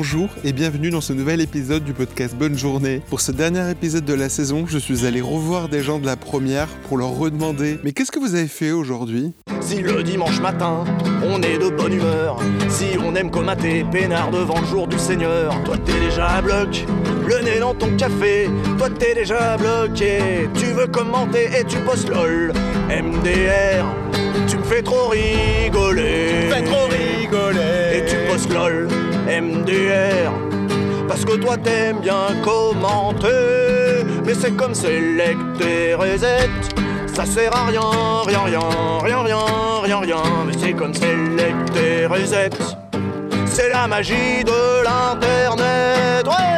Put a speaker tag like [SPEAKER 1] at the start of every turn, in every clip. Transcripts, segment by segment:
[SPEAKER 1] Bonjour et bienvenue dans ce nouvel épisode du podcast Bonne Journée. Pour ce dernier épisode de la saison, je suis allé revoir des gens de la première pour leur redemander Mais qu'est-ce que vous avez fait aujourd'hui?
[SPEAKER 2] Si le dimanche matin, on est de bonne humeur, si on aime comater, peinard devant le jour du Seigneur, toi t'es déjà à bloc, le nez dans ton café, toi t'es déjà bloqué, tu veux commenter et tu postes LOL, MDR, tu me fais trop rigoler,
[SPEAKER 3] Fais trop rigoler.
[SPEAKER 2] et tu postes LOL, MDR. Parce que toi t'aimes bien commenter Mais c'est comme Select et Reset Ça sert à rien, rien, rien, rien, rien, rien, rien Mais c'est comme Select et Reset C'est la magie de l'internet, ouais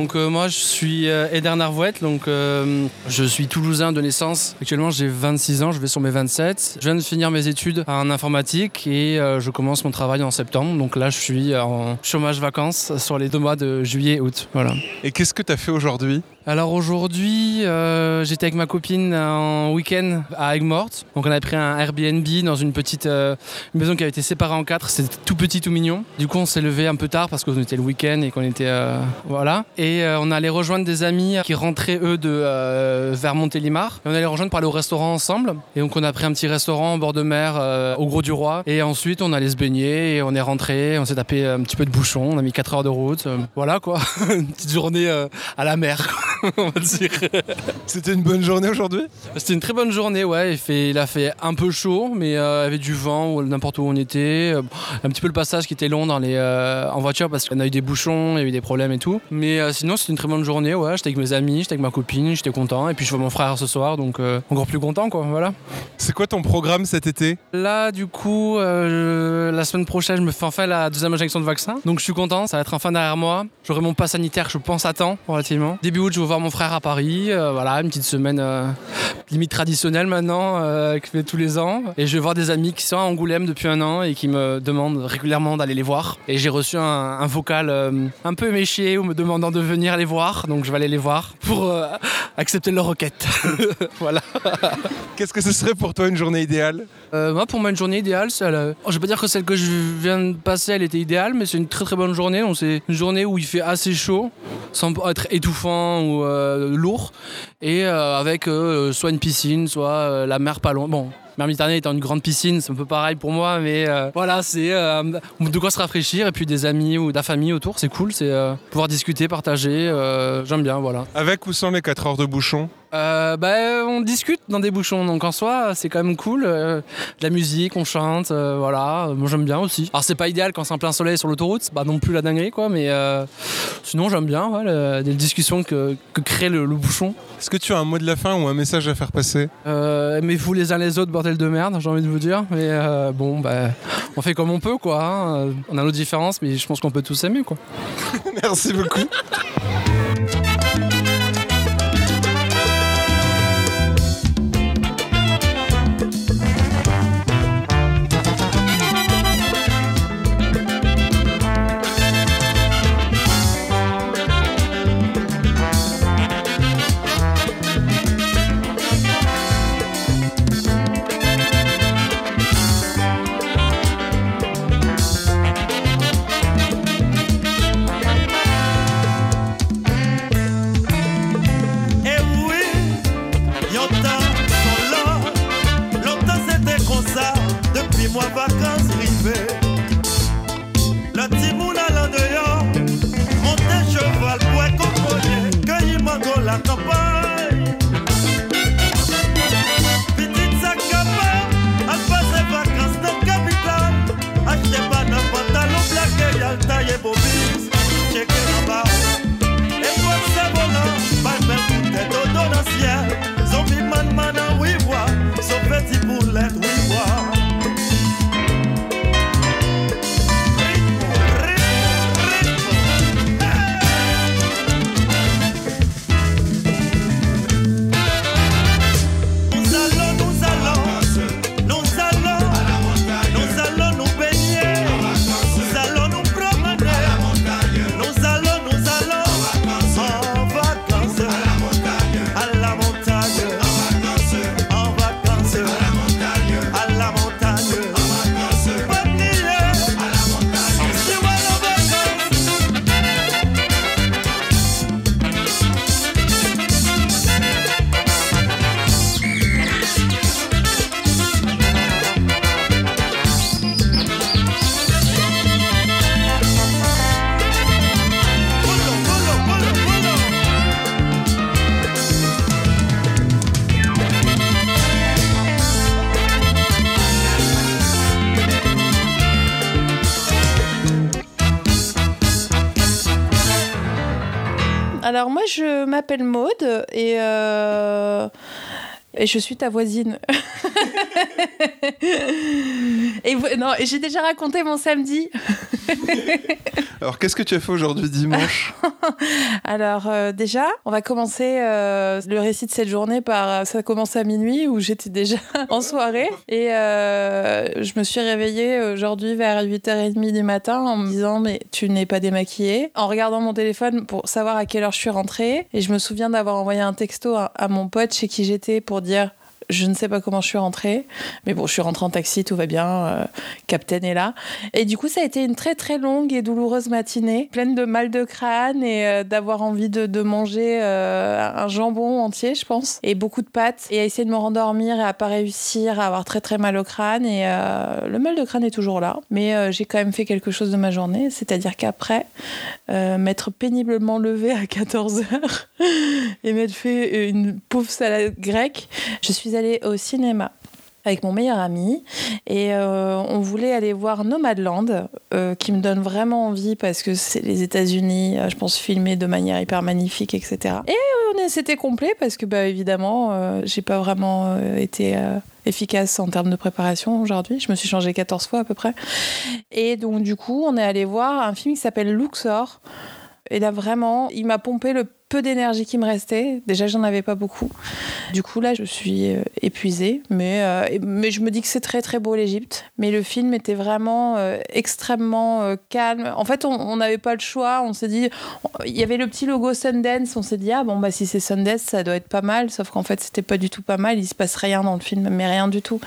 [SPEAKER 4] Donc euh, moi je suis euh, Eder Narvouet, donc euh, je suis toulousain de naissance. Actuellement j'ai 26 ans, je vais sur mes 27. Je viens de finir mes études en informatique et je commence mon travail en septembre. Donc là je suis en chômage vacances sur les deux mois de juillet et août. Voilà.
[SPEAKER 1] Et qu'est-ce que t'as fait aujourd'hui?
[SPEAKER 4] Alors aujourd'hui euh, j'étais avec ma copine en week-end à Aigues-Mortes. Donc on a pris un Airbnb dans une petite euh, maison qui avait été séparée en quatre. C'était tout petit, tout mignon. Du coup on s'est levé un peu tard parce qu'on était le week-end et qu'on était euh, voilà. Et on allait rejoindre des amis qui rentraient eux de vers Montélimar. Et on allait rejoindre aller au restaurant ensemble. Et donc on a pris un petit restaurant au bord de mer au Gros du Roi. Et ensuite on allait se baigner et on est rentré. On s'est tapé un petit peu de bouchon. On a mis 4 heures de route. Voilà quoi. une petite journée à la mer. on va dire.
[SPEAKER 1] C'était une bonne journée aujourd'hui?
[SPEAKER 4] C'était une très bonne journée, ouais. Il, fait, il a fait un peu chaud, mais euh, il y avait du vent n'importe où on était. Euh, un petit peu le passage qui était long dans les, euh, en voiture parce qu'on a eu des bouchons, il y a eu des problèmes et tout. Mais euh, sinon, c'était une très bonne journée, ouais. J'étais avec mes amis, j'étais avec ma copine, j'étais content. Et puis je vois mon frère ce soir, donc encore plus content, quoi. Voilà.
[SPEAKER 1] C'est quoi ton programme cet été?
[SPEAKER 4] Là, du coup, la semaine prochaine, je me fais enfin la deuxième injection de vaccin. Donc je suis content, ça va être enfin derrière moi. J'aurai mon pass sanitaire, je pense, à temps, relativement. Début août, je vais voir mon frère à Paris. euh, voilà, une petite semaine euh, limite traditionnelle maintenant, euh, que je fais tous les ans. Et je vais voir des amis qui sont à Angoulême depuis un an et qui me demandent régulièrement d'aller les voir. Et j'ai reçu un, un vocal un peu éméché ou me demandant de venir les voir. Donc je vais aller les voir pour accepter leur requête. voilà.
[SPEAKER 1] Qu'est-ce que ce serait pour toi une journée idéale?
[SPEAKER 4] Moi, pour moi, une journée idéale, c'est. euh, je vais pas dire que celle que je viens de passer, elle était idéale, mais c'est une très très bonne journée. Donc, c'est une journée où il fait assez chaud, sans être étouffant ou euh, lourd, et euh, avec euh, soit une piscine, soit la mer pas loin. Bon. Mer Méditerranée étant une grande piscine, c'est un peu pareil pour moi, mais voilà, c'est de quoi se rafraîchir et puis des amis ou de la famille autour, c'est cool, c'est pouvoir discuter, partager, j'aime bien, voilà.
[SPEAKER 1] Avec ou sans les 4 heures de bouchon?
[SPEAKER 4] Euh, bah, on discute dans des bouchons, donc en soi, c'est quand même cool. euh, de la musique, on chante, euh, voilà. Moi, j'aime bien aussi. Alors, c'est pas idéal quand c'est en plein soleil sur l'autoroute, c'est pas non plus la dinguerie, quoi, mais euh, sinon, j'aime bien ouais, le- les discussions que, que crée le, le bouchon.
[SPEAKER 1] Est-ce que tu as un mot de la fin ou un message à faire passer?
[SPEAKER 4] Euh, Aimez-vous les uns les autres, bordel de merde, j'ai envie de vous dire. Mais euh, bon, bah, on fait comme on peut, quoi. hein. On a nos différences, mais je pense qu'on peut tous s'aimer, quoi.
[SPEAKER 1] Merci beaucoup.
[SPEAKER 3] Alors moi, je m'appelle Maude et, euh, et je suis ta voisine. et vo- non, et j'ai déjà raconté mon samedi.
[SPEAKER 1] Alors, qu'est-ce que tu as fait aujourd'hui dimanche?
[SPEAKER 3] Alors euh, déjà, on va commencer euh, le récit de cette journée par ça a commencé à minuit où j'étais déjà en soirée et euh, je me suis réveillée aujourd'hui vers 8h30 du matin en me disant mais tu n'es pas démaquillée en regardant mon téléphone pour savoir à quelle heure je suis rentrée et je me souviens d'avoir envoyé un texto à, à mon pote chez qui j'étais pour dire je ne sais pas comment je suis rentrée, mais bon, je suis rentrée en taxi, tout va bien, euh, Captain est là. Et du coup, ça a été une très très longue et douloureuse matinée, pleine de mal de crâne et euh, d'avoir envie de, manger euh, un jambon entier, je pense, et beaucoup de pâtes, et à essayer de me rendormir et à pas réussir, à avoir très très mal au crâne. Et euh, le mal de crâne est toujours là, mais j'ai quand même fait quelque chose de ma journée, c'est-à-dire qu'après, m'être péniblement levée à 14h et m'être fait une pauvre salade grecque, je suis allée au cinéma avec mon meilleur ami et euh, on voulait aller voir Nomadland euh, qui me donne vraiment envie parce que c'est les États-Unis, euh, je pense filmé de manière hyper magnifique, etc. Et euh, c'était complet parce que bah évidemment j'ai pas vraiment été efficace en termes de préparation aujourd'hui. Je me suis changée 14 fois à peu près. Et donc du coup on est allé voir un film qui s'appelle Luxor. Et là, vraiment, il m'a pompé le peu d'énergie qui me restait. Déjà, j'en avais pas beaucoup. Du coup, là, je suis euh, épuisée. Mais, euh, mais je me dis que c'est très, très beau, l'Égypte. Mais le film était vraiment euh, extrêmement calme. En fait, on n'avait pas le choix. On s'est dit... Il y avait le petit logo Sundance. On s'est dit, ah bon, bah si c'est Sundance, ça doit être pas mal. Sauf qu'en fait, c'était pas du tout pas mal. Il se passe rien dans le film, mais rien du tout.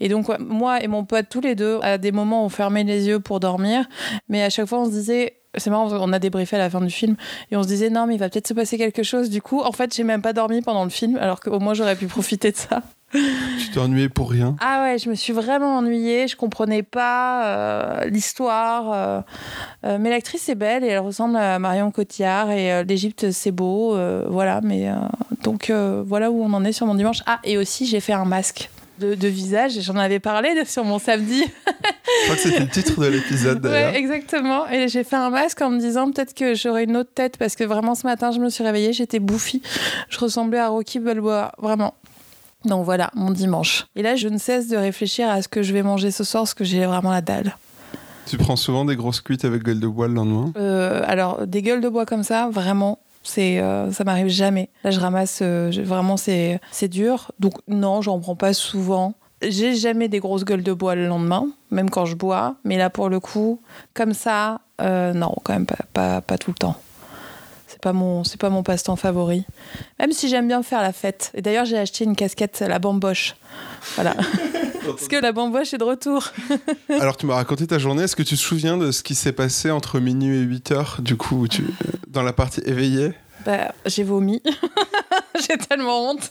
[SPEAKER 3] Et donc, moi et mon pote, tous les deux, à des moments, on fermait les yeux pour dormir. Mais à chaque fois, on se disait... C'est marrant, on a débriefé à la fin du film et on se disait non mais il va peut-être se passer quelque chose. Du coup, en fait, j'ai même pas dormi pendant le film alors qu'au moins j'aurais pu profiter de ça.
[SPEAKER 1] Tu t'es ennuyé pour rien?
[SPEAKER 3] Ah ouais, je me suis vraiment ennuyée, je comprenais pas euh, l'histoire. euh, euh, mais l'actrice est belle et elle ressemble à Marion Cotillard et l'Égypte c'est beau, voilà. Mais donc voilà où on en est sur mon dimanche. Ah et aussi j'ai fait un masque. De, de visage, j'en avais parlé sur mon samedi.
[SPEAKER 1] Je crois que c'était le titre de l'épisode d'ailleurs.
[SPEAKER 3] Ouais, exactement. Et j'ai fait un masque en me disant peut-être que j'aurais une autre tête parce que vraiment ce matin, je me suis réveillée, j'étais bouffie. Je ressemblais à Rocky Balboa, vraiment. Donc voilà, mon dimanche. Et là, je ne cesse de réfléchir à ce que je vais manger ce soir parce que j'ai vraiment la dalle.
[SPEAKER 1] Tu prends souvent des grosses cuites avec gueule de bois le lendemain?
[SPEAKER 3] Euh, alors, des gueules de bois comme ça, vraiment. C'est, euh, ça m'arrive jamais. Là, je ramasse, euh, je- vraiment, c'est, c'est dur. Donc, non, j'en prends pas souvent. J'ai jamais des grosses gueules de bois le lendemain, même quand je bois. Mais là, pour le coup, comme ça, euh, non, quand même pas, pas, pas tout le temps. C'est pas mon, c'est pas mon passe-temps favori. Même si j'aime bien faire la fête. Et d'ailleurs, j'ai acheté une casquette, la bamboche. Voilà. Parce que la bamboche est de retour.
[SPEAKER 1] Alors, tu m'as raconté ta journée. Est-ce que tu te souviens de ce qui s'est passé entre minuit et 8 heures, du coup, tu... dans la partie éveillée?
[SPEAKER 3] Bah, j'ai vomi. j'ai tellement honte.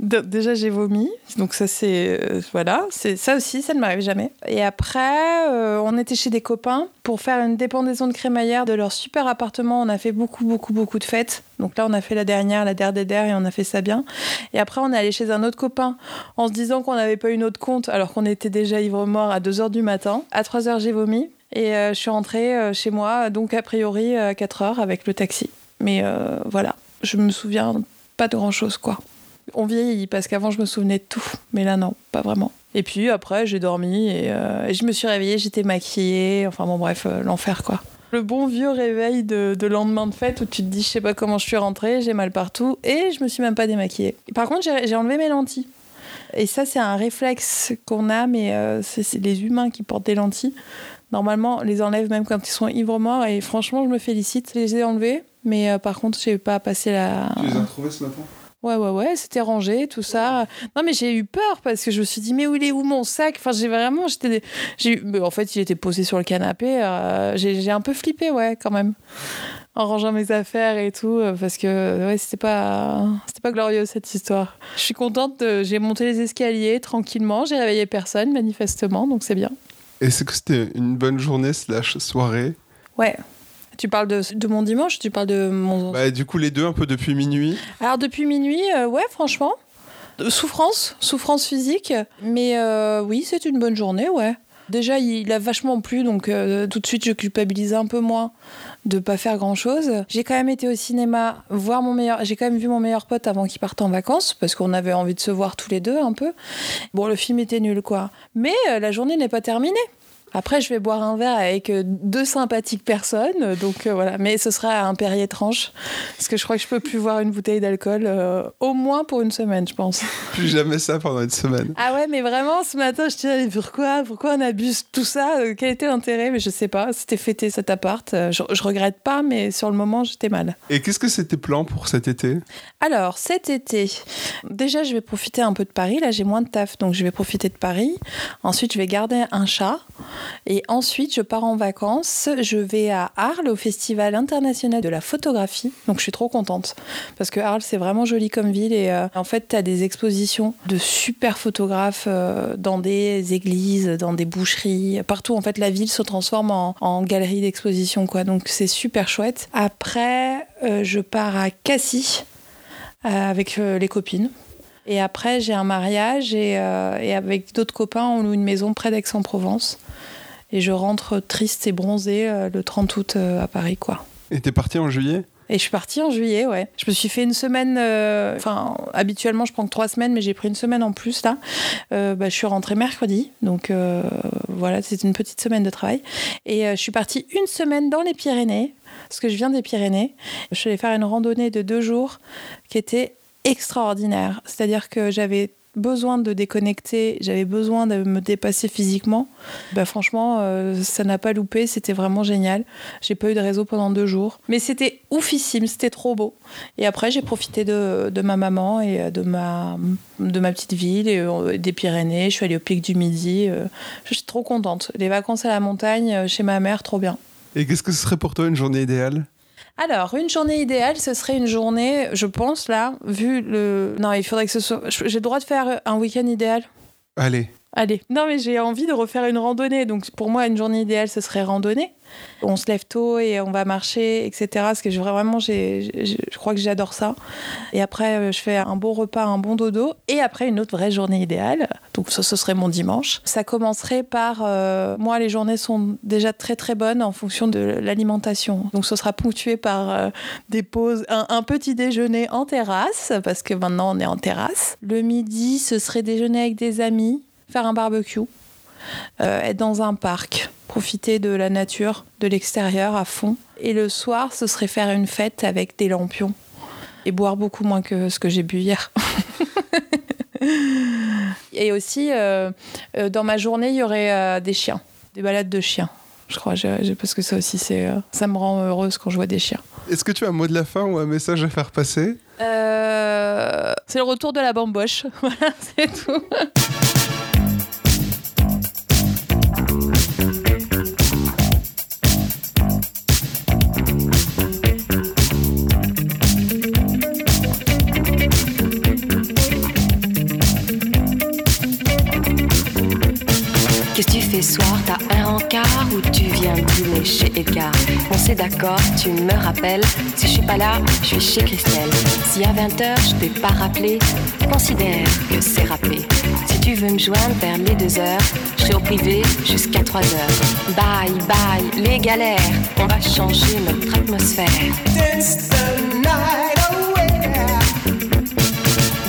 [SPEAKER 3] De- Déjà, j'ai vomi. Donc, ça, c'est. euh, voilà. Ça aussi, ça ne m'arrive jamais. Et après, euh, on était chez des copains pour faire une dépendaison de crémaillère de leur super appartement. On a fait beaucoup, beaucoup, beaucoup de fêtes. Donc là, on a fait la dernière, la der et on a fait ça bien. Et après, on est allé chez un autre copain en se disant qu'on n'avait pas une autre compte alors qu'on était déjà ivre-mort à 2h du matin. À 3h, j'ai vomi. Et euh, je suis rentrée euh, chez moi, donc a priori à 4 heures avec le taxi. Mais euh, voilà, je me souviens pas de grand chose, quoi. On vieillit parce qu'avant je me souvenais de tout, mais là non, pas vraiment. Et puis après j'ai dormi et, euh, je me suis réveillée, j'étais maquillée, enfin bon bref, euh, l'enfer quoi. Le bon vieux réveil de, de lendemain de fête où tu te dis je sais pas comment je suis rentrée, j'ai mal partout et je me suis même pas démaquillée. Par contre j'ai enlevé mes lentilles. Et ça c'est un réflexe qu'on a, mais c'est les humains qui portent des lentilles. Normalement, les enlève même quand ils sont ivres morts et franchement, je me félicite. Je les ai enlevés, mais euh, par contre, j'ai pas passé la.
[SPEAKER 1] Tu les as retrouvés ce matin?
[SPEAKER 3] Ouais, ouais, ouais, c'était rangé, tout ça. Non, mais j'ai eu peur parce que je me suis dit, mais où il est où mon sac? Enfin, j'ai vraiment. j'étais j'ai En fait, il était posé sur le canapé. euh, j'ai un peu flippé, ouais, quand même. En rangeant mes affaires et tout, euh, parce que ouais, c'était pas, c'était pas glorieux cette histoire. Je suis contente, j'ai monté les escaliers tranquillement, j'ai réveillé personne manifestement, donc c'est bien.
[SPEAKER 1] Est-ce que c'était une bonne journée slash soirée?
[SPEAKER 3] Ouais. Tu parles de, de mon dimanche, tu parles de mon.
[SPEAKER 1] bah, Du coup, les deux un peu depuis minuit.
[SPEAKER 3] Alors depuis minuit, euh, ouais, franchement. Euh, Souffrance, souffrance physique. Mais euh, oui, c'est une bonne journée, ouais. Déjà, il a vachement plu, donc euh, tout de suite, je culpabilisais un peu moins de pas faire grand chose. J'ai quand même été au cinéma voir mon meilleur. J'ai quand même vu mon meilleur pote avant qu'il parte en vacances parce qu'on avait envie de se voir tous les deux un peu. Bon, le film était nul quoi. Mais euh, la journée n'est pas terminée. Après, je vais boire un verre avec euh, deux sympathiques personnes, donc euh, voilà. Mais ce sera un Perrier tranche, parce que je crois que je peux plus boire une bouteille d'alcool, euh, au moins pour une semaine, je pense.
[SPEAKER 1] Plus jamais ça pendant une semaine.
[SPEAKER 3] Ah ouais, mais vraiment, ce matin, je disais, pourquoi, pourquoi on abuse tout ça Euh, Quel était l'intérêt? Mais je sais pas. C'était fêter cet appart. Euh, Je, je regrette pas, mais sur le moment, j'étais mal.
[SPEAKER 1] Et qu'est-ce que c'est tes plans pour cet été?
[SPEAKER 3] Alors, cet été, déjà, je vais profiter un peu de Paris. Là, j'ai moins de taf, donc je vais profiter de Paris. Ensuite, je vais garder un chat. Et ensuite, je pars en vacances. Je vais à Arles, au Festival international de la photographie. Donc, je suis trop contente. Parce que Arles, c'est vraiment joli comme ville. Et euh, en fait, tu as des expositions de super photographes euh, dans des églises, dans des boucheries. Partout, en fait, la ville se transforme en, galerie d'exposition. Donc, c'est super chouette. Après, euh, je pars à Cassis avec les copines. Et après, j'ai un mariage et avec d'autres copains, on loue une maison près d'Aix-en-Provence. Et je rentre triste et bronzée euh, le 30 août euh, à Paris, quoi.
[SPEAKER 1] Et t'es parti en juillet?
[SPEAKER 3] Et je suis partie en juillet, ouais. Je me suis fait une semaine. euh, Enfin, habituellement, je prends que trois semaines, mais j'ai pris une semaine en plus, là. Euh, bah, je suis rentrée mercredi. Donc, euh, voilà, c'est une petite semaine de travail. Et je suis partie une semaine dans les Pyrénées, parce que je viens des Pyrénées. Je suis allée faire une randonnée de deux jours qui était extraordinaire. C'est-à-dire que j'avais besoin de déconnecter, j'avais besoin de me dépasser physiquement. Bah, franchement, euh, ça n'a pas loupé, c'était vraiment génial. J'ai pas eu de réseau pendant deux jours. Mais c'était oufissime, c'était trop beau. Et après, j'ai profité de, de ma maman et euh, de ma, de ma petite ville, et, euh, des Pyrénées. Je suis allée au pic du Midi. je suis trop contente. Les vacances à la montagne, chez ma mère, trop bien.
[SPEAKER 1] Et qu'est-ce que ce serait pour toi une journée idéale?
[SPEAKER 3] Alors, une journée idéale, ce serait une journée, je pense, là, vu le. Non, il faudrait que ce soit. J'ai le droit de faire un week-end idéal?
[SPEAKER 1] Allez.
[SPEAKER 3] Allez. Non, mais j'ai envie de refaire une randonnée. Donc, pour moi, une journée idéale, ce serait randonnée. On se lève tôt et on va marcher, etc. Parce que je- vraiment, j'ai- je crois que j'adore ça. Et après, euh, je fais un bon repas, un bon dodo. Et après, une autre vraie journée idéale. Donc, ce serait mon dimanche. Ça commencerait par. euh, moi, les journées sont déjà très, très bonnes en fonction de l'alimentation. Donc, ce sera ponctué par euh, des pauses, un petit déjeuner en terrasse, parce que maintenant, on est en terrasse. Le midi, ce serait déjeuner avec des amis, faire un barbecue, euh, être dans un parc, profiter de la nature, de l'extérieur à fond. Et le soir, ce serait faire une fête avec des lampions et boire beaucoup moins que ce que j'ai bu hier. et aussi, euh, euh, dans ma journée, il y aurait euh, des chiens, des balades de chiens. Je crois, parce que ça aussi, c'est, ça me rend heureuse quand je vois des chiens.
[SPEAKER 1] Est-ce que tu as un mot de la fin ou un message à faire passer?
[SPEAKER 3] Euh, c'est le retour de la bamboche. Voilà, c'est tout.
[SPEAKER 5] Rencard ou tu viens dîner chez Edgar? On s'est d'accord, tu me rappelles. Si je suis pas là, je suis chez Christelle. Si à 20h je t'ai pas rappelé, considère que c'est rappelé. Si tu veux me joindre vers les 2 heures, je serai au privé jusqu'à 3 heures. Bye bye, les galères, on va changer notre atmosphère.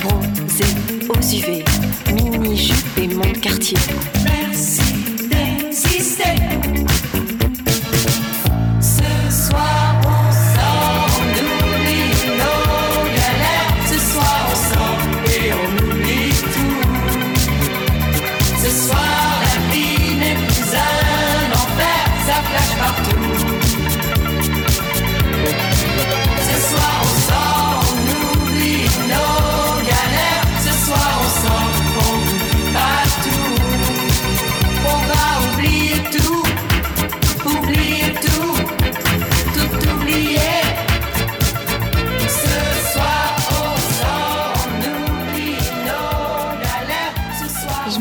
[SPEAKER 5] Bronzé aux UV, mini jupe et mon quartier.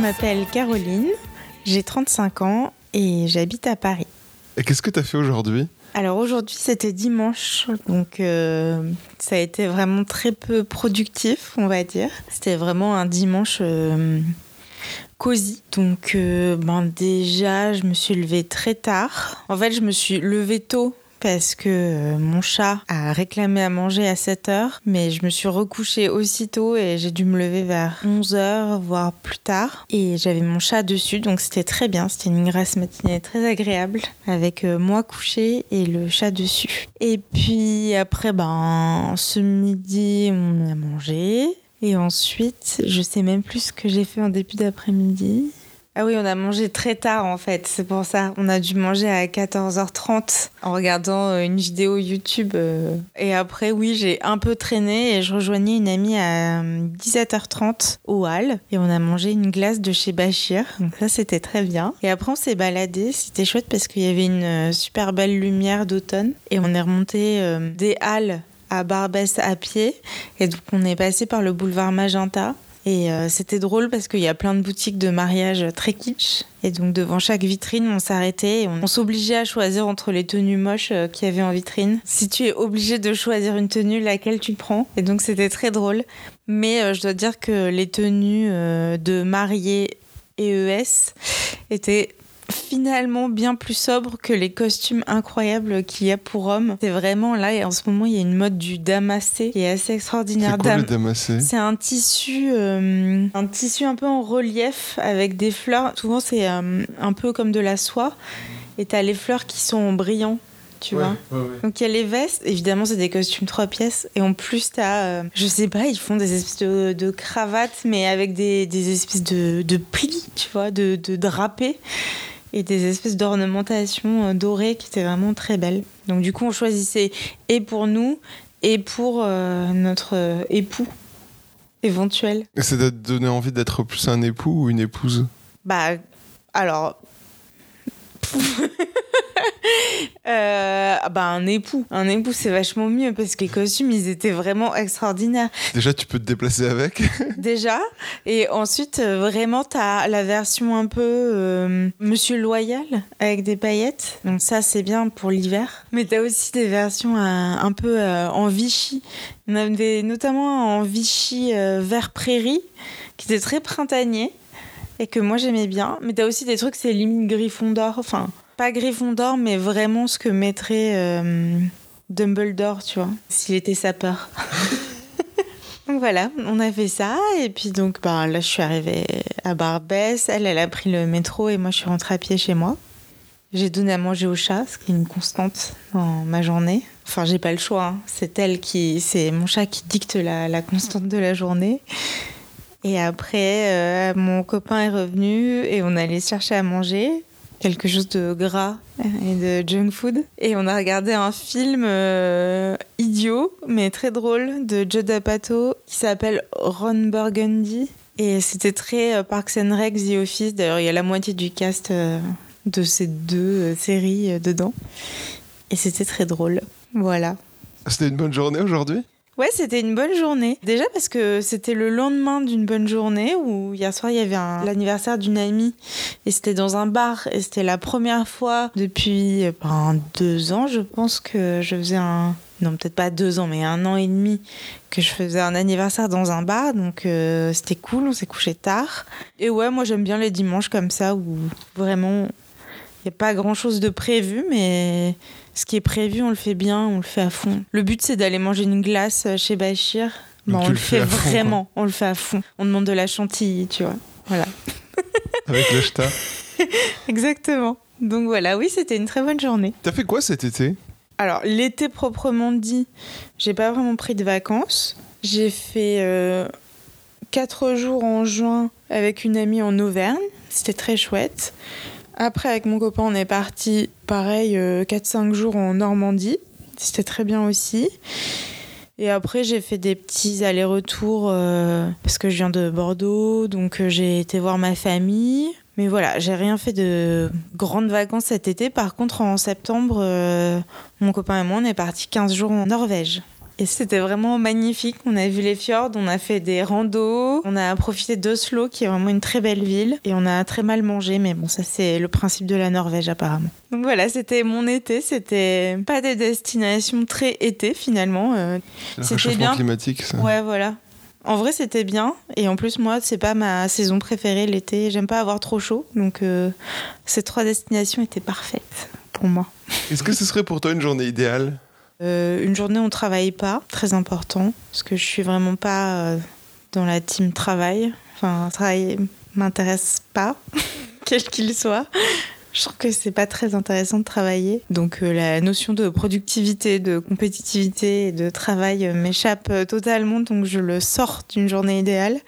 [SPEAKER 6] M'appelle Caroline, j'ai 35 ans et j'habite à Paris.
[SPEAKER 1] Et qu'est-ce que tu as fait aujourd'hui?
[SPEAKER 6] Alors aujourd'hui c'était dimanche, donc euh, ça a été vraiment très peu productif, on va dire. C'était vraiment un dimanche euh, cosy. Donc, euh, ben déjà, je me suis levée très tard. En fait, je me suis levée tôt parce que euh, mon chat a réclamé à manger à 7 heures, mais je me suis recouchée aussitôt et j'ai dû me lever vers 11 heures, voire plus tard. Et j'avais mon chat dessus, donc c'était très bien. C'était une grasse matinée très agréable avec euh, moi couchée et le chat dessus. Et puis après, ben, ce midi, on a mangé. Et ensuite, je sais même plus ce que j'ai fait en début d'après-midi. Ah oui, on a mangé très tard en fait, c'est pour ça. On a dû manger à 14h30 en regardant euh, une vidéo YouTube. euh. Et après, oui, j'ai un peu traîné et je rejoignais une amie à euh, 17h30 au hall. Et on a mangé une glace de chez Bachir. Donc ça, c'était très bien. Et après, on s'est baladé. C'était chouette parce qu'il y avait une euh, super belle lumière d'automne. Et on est remonté euh, des halles à Barbès à pied. Et donc, on est passé par le boulevard Magenta. Et euh, c'était drôle parce qu'il y a plein de boutiques de mariage très kitsch. Et donc devant chaque vitrine, on s'arrêtait et on, s'obligeait à choisir entre les tenues moches euh, qu'il y avait en vitrine. Si tu es obligé de choisir une tenue, laquelle tu prends? Et donc c'était très drôle. Mais euh, je dois dire que les tenues de mariés et ES étaient finalement bien plus sobres que les costumes incroyables qu'il y a pour hommes. C'est vraiment là, et en ce moment, il y a une mode du damassé qui est assez extraordinaire.
[SPEAKER 1] C'est quoi le
[SPEAKER 6] Dam-
[SPEAKER 1] damassé
[SPEAKER 6] c'est un tissu, euh, un tissu un peu en relief avec des fleurs. Souvent, c'est euh, un peu comme de la soie. Et t'as les fleurs qui sont brillants, tu vois. Donc il y a les vestes. Évidemment, c'est des costumes trois pièces. Et en plus, t'as, euh, je sais pas, ils font des espèces de, de cravates, mais avec des, des espèces de, de plis, tu vois, de, de drapés. Et des espèces d'ornementation euh, dorées qui étaient vraiment très belles. Donc du coup, on choisissait et pour nous et pour euh, notre euh, époux éventuel.
[SPEAKER 1] Et ça t'a donné envie d'être plus un époux ou une épouse?
[SPEAKER 6] Bah, alors. Euh, bah un époux. Un époux c'est vachement mieux parce que les costumes ils étaient vraiment extraordinaires.
[SPEAKER 1] Déjà, tu peux te déplacer avec.
[SPEAKER 6] Déjà. Et ensuite euh, vraiment t'as la version un peu euh, Monsieur Loyal avec des paillettes. Donc ça c'est bien pour l'hiver. Mais t'as aussi des versions euh, un peu euh, en Vichy. On avait notamment en Vichy vert prairie qui était très printanier et que moi j'aimais bien. Mais t'as aussi des trucs, c'est limite Gryffondor. Enfin, pas Gryffondor, mais vraiment ce que mettrait euh, Dumbledore, tu vois, s'il était sapeur. donc voilà, on a fait ça. Et puis donc, bah, là, je suis arrivée à Barbès. Elle, elle a pris le métro et moi, je suis rentrée à pied chez moi. J'ai donné à manger au chat, ce qui est une constante dans ma journée. Enfin, j'ai pas le choix. hein. C'est elle qui, c'est mon chat qui dicte la, la constante de la journée. Et après, euh, mon copain est revenu et on allait chercher à manger quelque chose de gras et de junk food. Et on a regardé un film euh, idiot, mais très drôle, de Judd Apatow qui s'appelle Ron Burgundy. Et c'était très euh, Parks and Rec, The Office. D'ailleurs, il y a la moitié du cast euh, de ces deux séries dedans. Et c'était très drôle. Voilà.
[SPEAKER 1] C'était une bonne journée aujourd'hui?
[SPEAKER 6] Ouais, c'était une bonne journée. Déjà parce que c'était le lendemain d'une bonne journée où hier soir il y avait un- l'anniversaire d'une amie et c'était dans un bar et c'était la première fois depuis euh, ben, deux ans, je pense que je faisais un non peut-être pas deux ans mais un an et demi que je faisais un anniversaire dans un bar donc euh, c'était cool, on s'est couché tard et ouais moi j'aime bien les dimanches comme ça où vraiment il n'y a pas grand chose de prévu mais ce qui est prévu, on le fait bien, on le fait à fond. Le but, c'est d'aller manger une glace euh, chez Bachir.
[SPEAKER 1] Tu
[SPEAKER 6] on
[SPEAKER 1] le
[SPEAKER 6] fait
[SPEAKER 1] fond,
[SPEAKER 6] vraiment, on le fait à fond. On demande de la chantilly, tu vois. Voilà.
[SPEAKER 1] avec le ch'ta.
[SPEAKER 6] Exactement. Donc voilà, oui, c'était une très bonne journée.
[SPEAKER 1] T'as fait quoi cet été?
[SPEAKER 6] Alors, l'été proprement dit, j'ai pas vraiment pris de vacances. J'ai fait euh, quatre jours en juin avec une amie en Auvergne. C'était très chouette. Après, avec mon copain, on est parti, pareil, 4-5 jours en Normandie. C'était très bien aussi. Et après, j'ai fait des petits allers-retours euh, parce que je viens de Bordeaux, donc euh, j'ai été voir ma famille. Mais voilà, j'ai rien fait de grandes vacances cet été. Par contre, en septembre, euh, mon copain et moi, on est partis 15 jours en Norvège. Et c'était vraiment magnifique. On a vu les fjords, on a fait des randos, on a profité d'Oslo, qui est vraiment une très belle ville. Et on a très mal mangé, mais bon, ça c'est le principe de la Norvège apparemment. Donc voilà, c'était mon été. C'était pas des destinations très été finalement. Euh, C'était bien.
[SPEAKER 1] climatique, ça.
[SPEAKER 6] Ouais, voilà. En vrai, c'était bien. Et en plus, moi, c'est pas ma saison préférée l'été. J'aime pas avoir trop chaud. Donc, euh, ces trois destinations étaient parfaites pour moi.
[SPEAKER 1] Est-ce que ce serait pour toi une journée idéale?
[SPEAKER 6] Euh, une journée on travaille pas, très important. Parce que je suis vraiment pas euh, dans la team travail. Enfin, travail m'intéresse pas, quel qu'il soit. Je trouve que c'est pas très intéressant de travailler. Donc euh, la notion de productivité, de compétitivité et de travail m'échappe totalement, donc je le sors d'une journée idéale.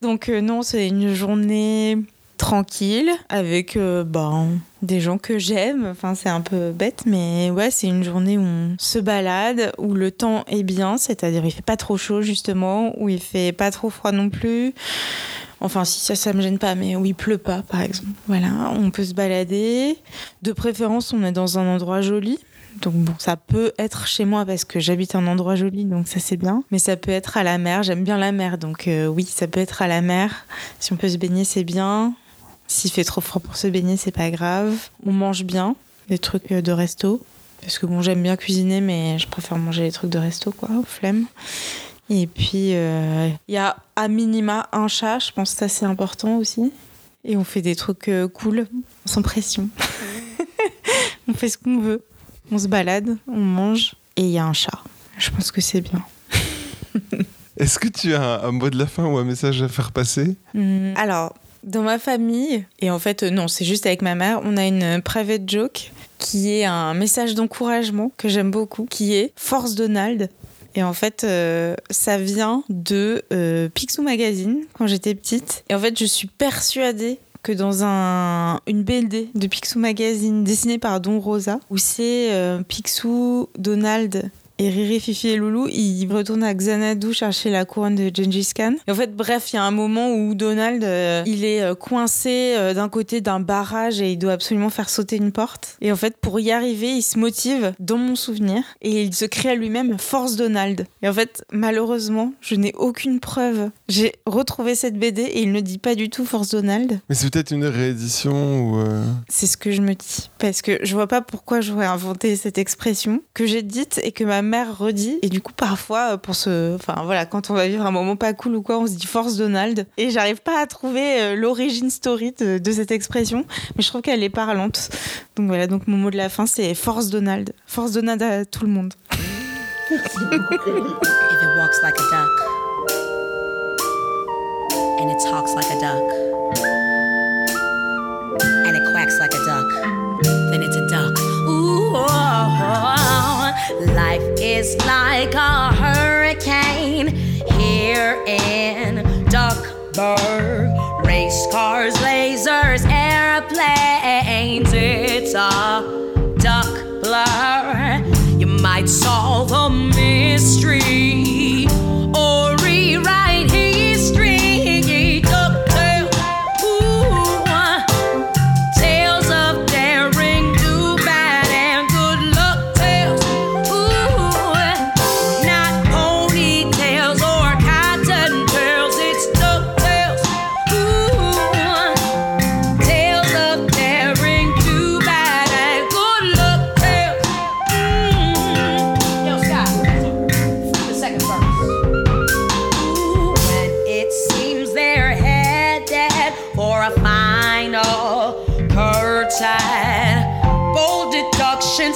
[SPEAKER 6] Donc non, c'est une journée tranquille avec ben, des gens que j'aime. Enfin, c'est un peu bête, mais ouais, c'est une journée où on se balade, où le temps est bien, c'est-à-dire il fait pas trop chaud justement, où il fait pas trop froid non plus. Enfin, si ça, ça me gêne pas, mais où il pleut pas, par exemple. Voilà, on peut se balader. De préférence, on est dans un endroit joli. Donc bon, ça peut être chez moi parce que j'habite un endroit joli, donc ça c'est bien. Mais ça peut être à la mer. J'aime bien la mer, donc euh, oui, ça peut être à la mer. Si on peut se baigner, c'est bien. S'il fait trop froid pour se baigner, c'est pas grave. On mange bien, des trucs euh, de resto. Parce que bon, j'aime bien cuisiner, mais je préfère manger les trucs de resto, quoi, flemme. Et puis, euh, il y a à minima un chat, je pense que ça c'est important aussi. Et on fait des trucs euh, cool, sans pression. on fait ce qu'on veut. On se balade, on mange, et il y a un chat. Je pense que c'est bien.
[SPEAKER 1] Est-ce que tu as un, un mot de la fin ou un message à faire passer?
[SPEAKER 6] Hmm, Alors, dans ma famille, et en fait, euh, non, c'est juste avec ma mère, on a une private joke qui est un message d'encouragement que j'aime beaucoup, qui est Force Donald. Et en fait, euh, ça vient de euh, Picsou Magazine quand j'étais petite. Et en fait, je suis persuadée que dans un, une BD de Picsou Magazine dessinée par Don Rosa, où c'est euh, Picsou, Donald et Riri, Fifi et Loulou, ils retournent à Xanadu chercher la couronne de Gengis Khan. Et en fait, bref, il y a un moment où Donald, euh, il est euh, coincé euh, d'un côté d'un barrage et il doit absolument faire sauter une porte. Et en fait, pour y arriver, il se motive, dans mon souvenir, et il se crée à lui-même Force Donald. Et en fait, malheureusement, je n'ai aucune preuve. J'ai retrouvé cette BD et il ne dit pas du tout Force Donald.
[SPEAKER 1] Mais c'est peut-être une réédition ou. euh,
[SPEAKER 6] C'est ce que je me dis. Parce que je vois pas pourquoi j'aurais inventé cette expression que j'ai dite et que ma mère redit. Et du coup, parfois, euh, pour se. Enfin, voilà, quand on va vivre un moment pas cool ou quoi, on se dit force Donald. Et j'arrive pas à trouver euh, l'origine story de, de cette expression. Mais je trouve qu'elle est parlante. Donc voilà, donc mon mot de la fin, c'est force Donald. Force Donald à tout le monde.
[SPEAKER 7] And it talks like a duck. And it quacks like a duck, then it's a duck. Ooh, oh, oh. life is like a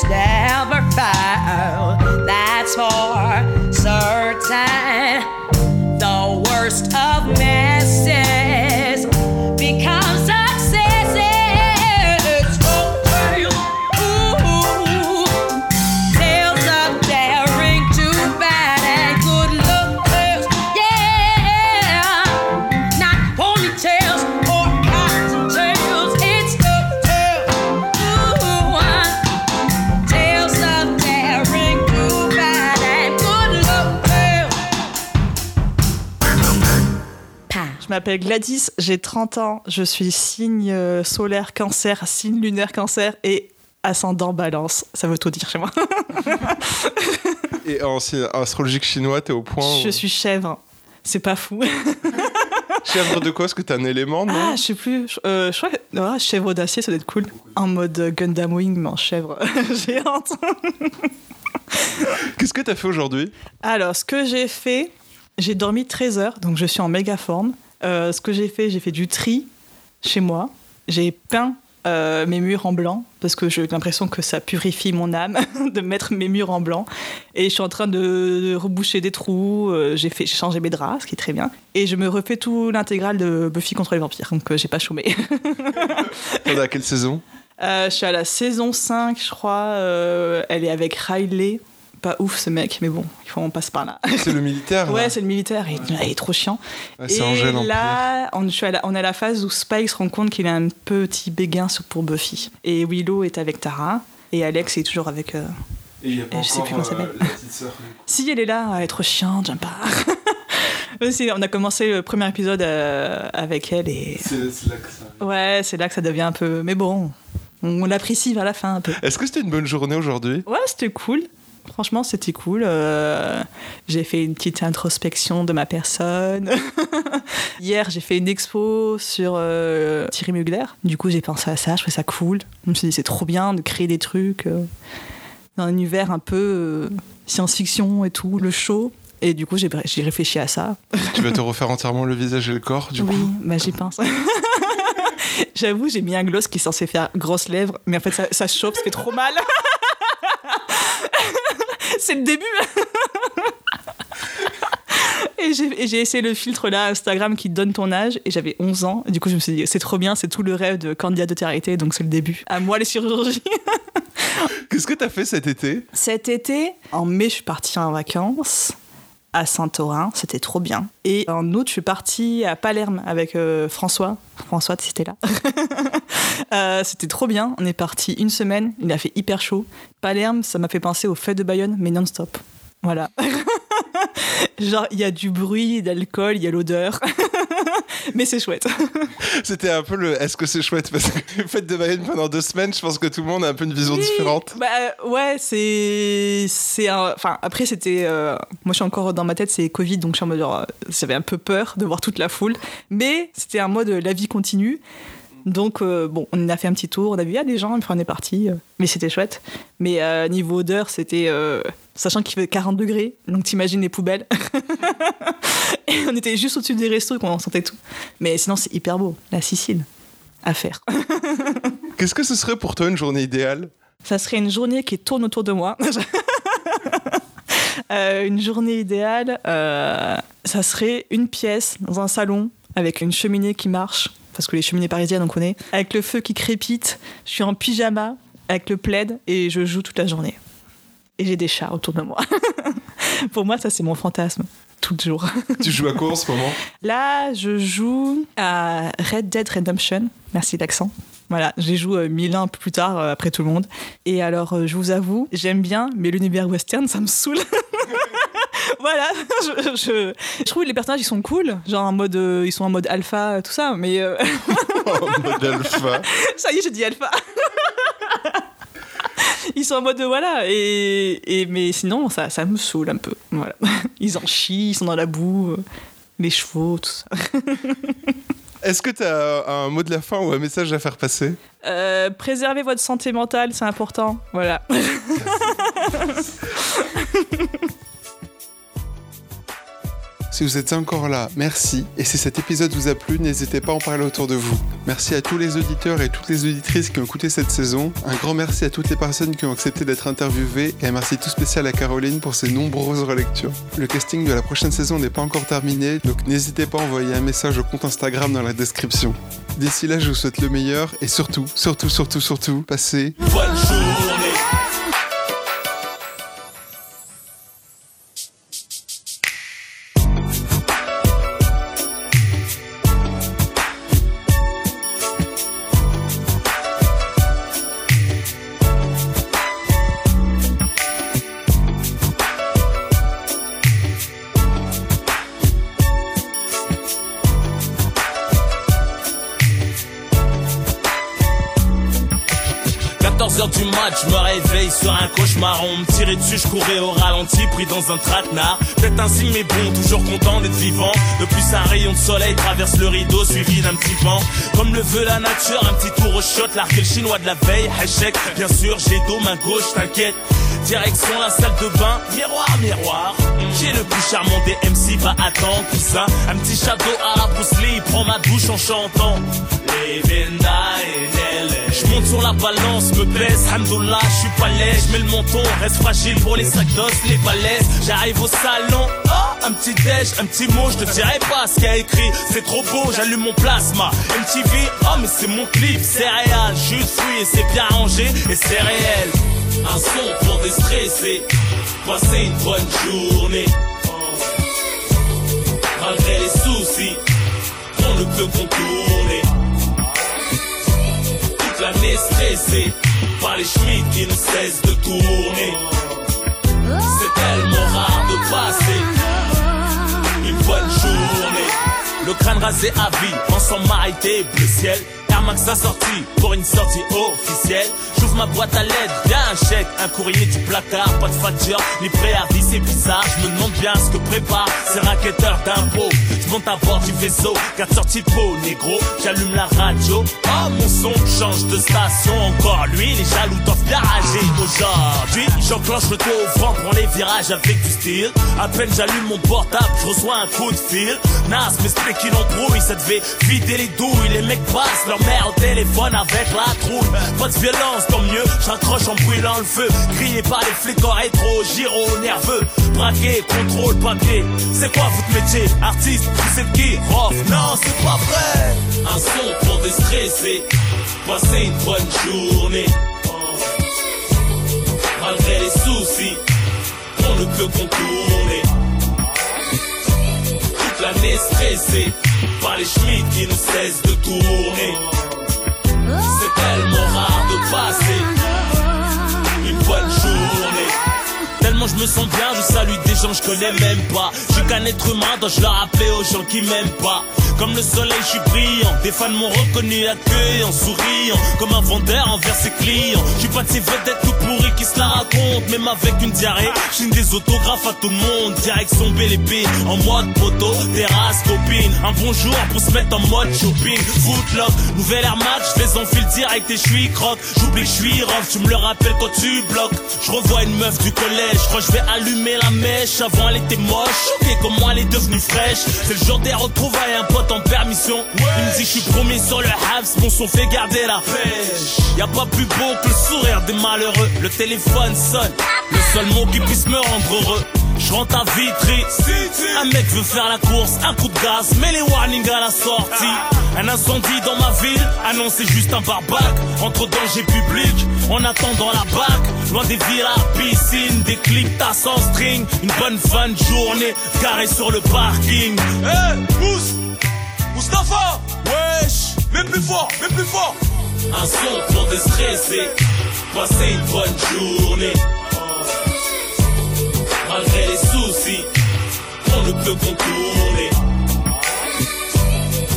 [SPEAKER 7] never fail. That's for certain.
[SPEAKER 8] M'appelle Gladys, j'ai 30 ans, je suis signe euh, solaire cancer, signe lunaire cancer et ascendant balance. Ça veut tout dire chez moi.
[SPEAKER 1] Et en astrologique chinois, t'es au point.
[SPEAKER 8] je
[SPEAKER 1] où-
[SPEAKER 8] suis chèvre. C'est pas fou.
[SPEAKER 1] Chèvre de quoi? Est-ce que t'as un élément, non?
[SPEAKER 8] Ah, je sais plus. Je- euh, je crois que chèvre d'acier, ça doit être cool. En mode Gundam Wing, mais en chèvre géante.
[SPEAKER 1] Qu'est-ce que t'as fait aujourd'hui?
[SPEAKER 8] Alors, ce que j'ai fait, J'ai dormi 13 heures, donc je suis en méga forme. Euh, ce que j'ai fait, j'ai fait du tri chez moi. J'ai peint euh, mes murs en blanc parce que j'ai l'impression que ça purifie mon âme de mettre mes murs en blanc. Et je suis en train de, reboucher des trous. euh, j'ai fait, mes draps, ce qui est très bien. Et je me refais tout l'intégral de Buffy contre les vampires, donc euh, j'ai pas chômé.
[SPEAKER 1] On est à quelle saison?
[SPEAKER 8] Euh, je suis à la saison 5, je crois. Elle est avec Riley. Pas ouf ce mec, mais bon, il faut qu'on passe par là.
[SPEAKER 1] C'est le militaire
[SPEAKER 8] Ouais, c'est le militaire, il, il est trop chiant.
[SPEAKER 1] Ouais, c'est
[SPEAKER 8] Et
[SPEAKER 1] Angèle en
[SPEAKER 8] là, on, je suis à la, on est à la phase où Spike se rend compte qu'il a un petit béguin pour Buffy. Et Willow est avec Tara. Et Alex est toujours avec. euh,
[SPEAKER 1] Et il y a
[SPEAKER 8] pas je sais plus comment ça s'appelle.
[SPEAKER 1] la petite sœur.
[SPEAKER 8] Si elle est là, elle est trop chiante, j'aime pas. On a commencé le premier épisode euh, avec elle et.
[SPEAKER 1] C'est là que ça.
[SPEAKER 8] Ouais, c'est là que ça devient un peu. Mais bon, on, on l'apprécie vers la fin un peu.
[SPEAKER 1] Est-ce que c'était une bonne journée aujourd'hui?
[SPEAKER 8] Ouais, c'était cool. Franchement, c'était cool. Euh, j'ai fait une petite introspection de ma personne. Hier, j'ai fait une expo sur euh, Thierry Mugler. Du coup, j'ai pensé à ça, je trouvais ça cool. Je me suis dit, c'est trop bien de créer des trucs euh, dans un univers un peu euh, science-fiction et tout, le show. Et du coup, j'ai j'ai réfléchi à ça.
[SPEAKER 1] Tu vas te refaire entièrement le visage et le corps du
[SPEAKER 8] oui,
[SPEAKER 1] coup
[SPEAKER 8] bah, j'y pense. J'avoue, j'ai mis un gloss qui est censé faire grosses lèvres, mais en fait, ça, ça chauffe, ça fait trop mal. C'est le début. Et j'ai essayé le filtre là Instagram qui donne ton âge et j'avais 11 ans. Et du coup, je me suis dit, c'est trop bien, c'est tout le rêve de candidat de télé donc c'est le début. À moi les chirurgies.
[SPEAKER 1] Qu'est-ce que t'as fait cet été?
[SPEAKER 8] Cet été, en mai, je suis partie en vacances à Saint-Orin, c'était trop bien. Et en août, je suis partie à Palerme avec euh, François. François, c'était là. Euh, c'était trop bien. On est parti une semaine. Il a fait hyper chaud. Palerme, ça m'a fait penser aux fêtes de Bayonne, mais non-stop. Voilà. Genre, il y a du bruit, d'alcool, il y a l'odeur. mais c'est chouette.
[SPEAKER 1] C'était un peu le est-ce que c'est chouette Parce que fête de Bayonne pendant deux semaines, je pense que tout le monde a un peu une vision
[SPEAKER 8] Oui,
[SPEAKER 1] différente.
[SPEAKER 8] Bah euh, ouais, c'est c'est un- enfin après c'était euh, moi je suis encore dans ma tête c'est Covid donc je suis en mode genre, euh, j'avais un peu peur de voir toute la foule mais c'était un mode la vie continue. Donc euh, bon, on a fait un petit tour, on a vu il y a des gens, puis on est parti, euh, mais c'était chouette. Mais euh, niveau odeur, c'était sachant qu'il fait 40 degrés, donc t'imagines les poubelles. on était juste au-dessus des restos, qu'on sentait tout. Mais sinon c'est hyper beau, la Sicile, à faire.
[SPEAKER 1] Qu'est-ce que ce serait pour toi une journée idéale?
[SPEAKER 8] Ça serait une journée qui tourne autour de moi. Euh, une journée idéale, euh, ça serait une pièce dans un salon avec une cheminée qui marche, parce que les cheminées parisiennes on connaît, avec le feu qui crépite. Je suis en pyjama avec le plaid et je joue toute la journée. Et j'ai des chats autour de moi. Pour moi, ça c'est mon fantasme. Tout le jour.
[SPEAKER 1] Tu joues à quoi en ce moment?
[SPEAKER 8] Là, je joue à Red Dead Redemption. Merci l'accent. Voilà, j'y joue euh, mille ans plus tard, euh, après tout le monde. Et alors, euh, je vous avoue, j'aime bien, mais l'univers western, ça me saoule. voilà, je, je- je trouve que les personnages, ils sont cool. Genre, en mode, euh, ils sont en mode alpha, tout ça. Mais
[SPEAKER 1] En mode alpha.
[SPEAKER 8] ça y est, j'ai dit alpha. Ils sont en mode voilà et, et mais sinon ça, ça me saoule un peu voilà ils en chient ils sont dans la boue euh, les chevaux tout ça
[SPEAKER 1] Est-ce que t'as un mot de la fin ou un message à faire passer?
[SPEAKER 8] Euh, préservez votre santé mentale, c'est important. Voilà.
[SPEAKER 1] Si vous êtes encore là, merci. Et si cet épisode vous a plu, n'hésitez pas à en parler autour de vous. Merci à tous les auditeurs et toutes les auditrices qui ont écouté cette saison. Un grand merci à toutes les personnes qui ont accepté d'être interviewées. Et un merci tout spécial à Caroline pour ses nombreuses relectures. Le casting de la prochaine saison n'est pas encore terminé, donc n'hésitez pas à envoyer un message au compte Instagram dans la description. D'ici là, je vous souhaite le meilleur et surtout, surtout, surtout, surtout, passez
[SPEAKER 9] Bonne.
[SPEAKER 10] 14h du match, je me réveille sur un cauchemar. On me tirait dessus, je courais au ralenti, pris dans un traquenard. Peut-être un signe, mais bon, toujours content d'être vivant. Depuis un rayon de soleil traverse le rideau, suivi d'un petit vent. Comme le veut la nature, un petit tour au shot, le chinois de la veille. Échec, bien sûr, j'ai dos, main gauche, t'inquiète. Direction la salle de bain, miroir, miroir. Qui est le plus charmant des MC Va attendre tout ça. Un petit château à la Bruce prend ma douche en chantant. Je monte sur la balance, me baisse, hamdoullah, je suis pas laid, je mets le menton, reste fragile pour les sacs d'os, les balaises. J'arrive au salon, oh, un petit déj, un petit mot, je te dirai pas ce qu'il a écrit, c'est trop beau, j'allume mon plasma. MTV, oh mais c'est mon clip, c'est réel, de fruits et c'est bien rangé et c'est réel. Un son pour déstresser, passer une bonne journée. Malgré les soucis, on ne peut contourner. Toute l'année stressée, par les chemins qui ne cessent de tourner. C'est tellement rare de passer une bonne journée. Le crâne rasé à vie, ensemble marité, bleu ciel. Air Max a sorti pour une sortie officielle. J'ouvre ma boîte à lettres, bien un chèque, un courrier du placard, pas de facture, ni préavis, c'est bizarre. Je me demande bien ce que prépare ces raquetteurs d'impôts. Je monte à bord du vaisseau, quatre sorties de peau, négro. J'allume la radio, oh mon son change de station. Encore lui, les jaloux doivent bien rager. Aujourd'hui, j'enclenche le taux au vent, prends les virages avec du style. À peine j'allume mon portable, je reçois un coup de fil. Nas, mais c'était qu'il embrouille, ça devait vider les douilles. Les mecs passent leur au téléphone avec la trouille. Pas violence, tant mieux, je raccroche en brûlant le feu. Crié par les flics en rétro, giro nerveux. Braqué, contrôle, papier. C'est quoi votre métier? Artiste, c'est qui? Rof Non, c'est pas vrai. Un son pour déstresser, passer une bonne journée. Malgré les soucis, on ne peut contourner. Toute l'année stressée, par les chemins qui ne cessent de tourner. C'est tellement rare de passer Je me sens bien, je salue des gens je connais même pas. Je suis qu'un être humain, dois-je le rappeler aux gens qui m'aiment pas. Comme le soleil, je suis brillant. Des fans m'ont reconnu accueillant, souriant. Comme un vendeur envers ses clients. Je suis pas de ces vedettes tout pourries qui se la racontent. Même avec une diarrhée, je des autographes à tout le monde. Direction BLP, en mode poteau, terrasse, copine. Un bonjour pour se mettre en mode shopping. Footlock, nouvelle air match, je les enfile direct et je suis croque. J'oublie que je suis rough, tu me le rappelles quand tu bloques. Je revois une meuf du collège, je crois je vais allumer la mèche. Avant elle était moche, choquée comment elle est devenue fraîche? C'est le jour des retrouvailles, un pote en permission. Il me dit je suis promis sur le Habs, mon son fait garder la pêche. Y a pas plus beau que le sourire des malheureux. Le téléphone sonne, le seul mot qui puisse me rendre heureux. Je rentre à Vitry, un mec veut faire la course, un coup de gaz, mets les warnings à la sortie. Un incendie dans ma ville, annoncé juste un barbac. Entre danger public, en attendant la bac. Loin des villas, piscine, des clics, tas sans string. Une bonne fin de journée, garé sur le parking. Hey, Mousse Mustapha Wesh Même plus fort, même plus fort Un son pour déstresser, passer une bonne journée. Malgré les soucis, on ne peut contourner.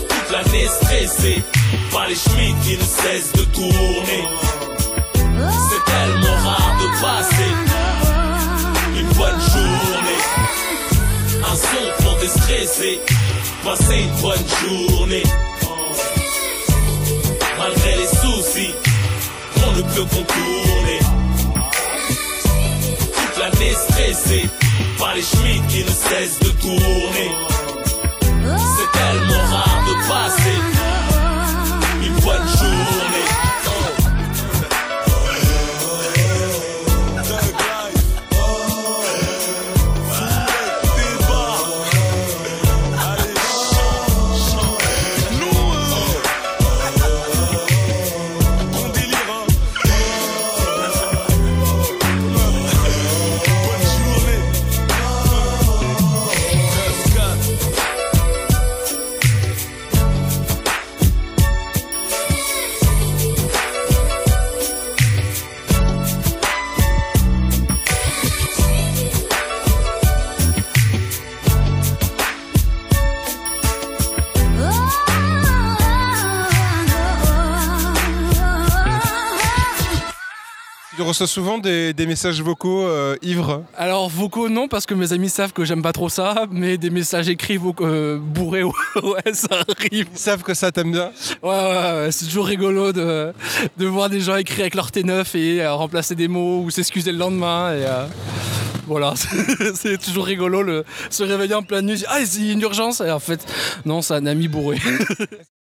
[SPEAKER 10] Toute l'année stressée, par les chemins qui ne cessent de tourner. C'est tellement rare de passer bonne journée. Un son pour déstresser, passer une bonne journée. Malgré les soucis, on ne peut contourner. Toute l'année stressée, par les chemins qui ne cessent de tourner. C'est tellement rare de passer
[SPEAKER 1] reçois souvent des, des messages vocaux euh, ivres
[SPEAKER 4] Alors vocaux non parce que mes amis savent que j'aime pas trop ça, mais des messages écrits vocaux, euh, bourrés ouais ça arrive.
[SPEAKER 1] Ils savent que ça t'aime bien
[SPEAKER 4] Ouais ouais, ouais, c'est toujours rigolo de, de voir des gens écrire avec leur T9 et euh, remplacer des mots ou s'excuser le lendemain et euh, voilà c'est toujours rigolo le, se réveiller en pleine nuit, ah c'est une urgence et en fait non c'est un ami bourré.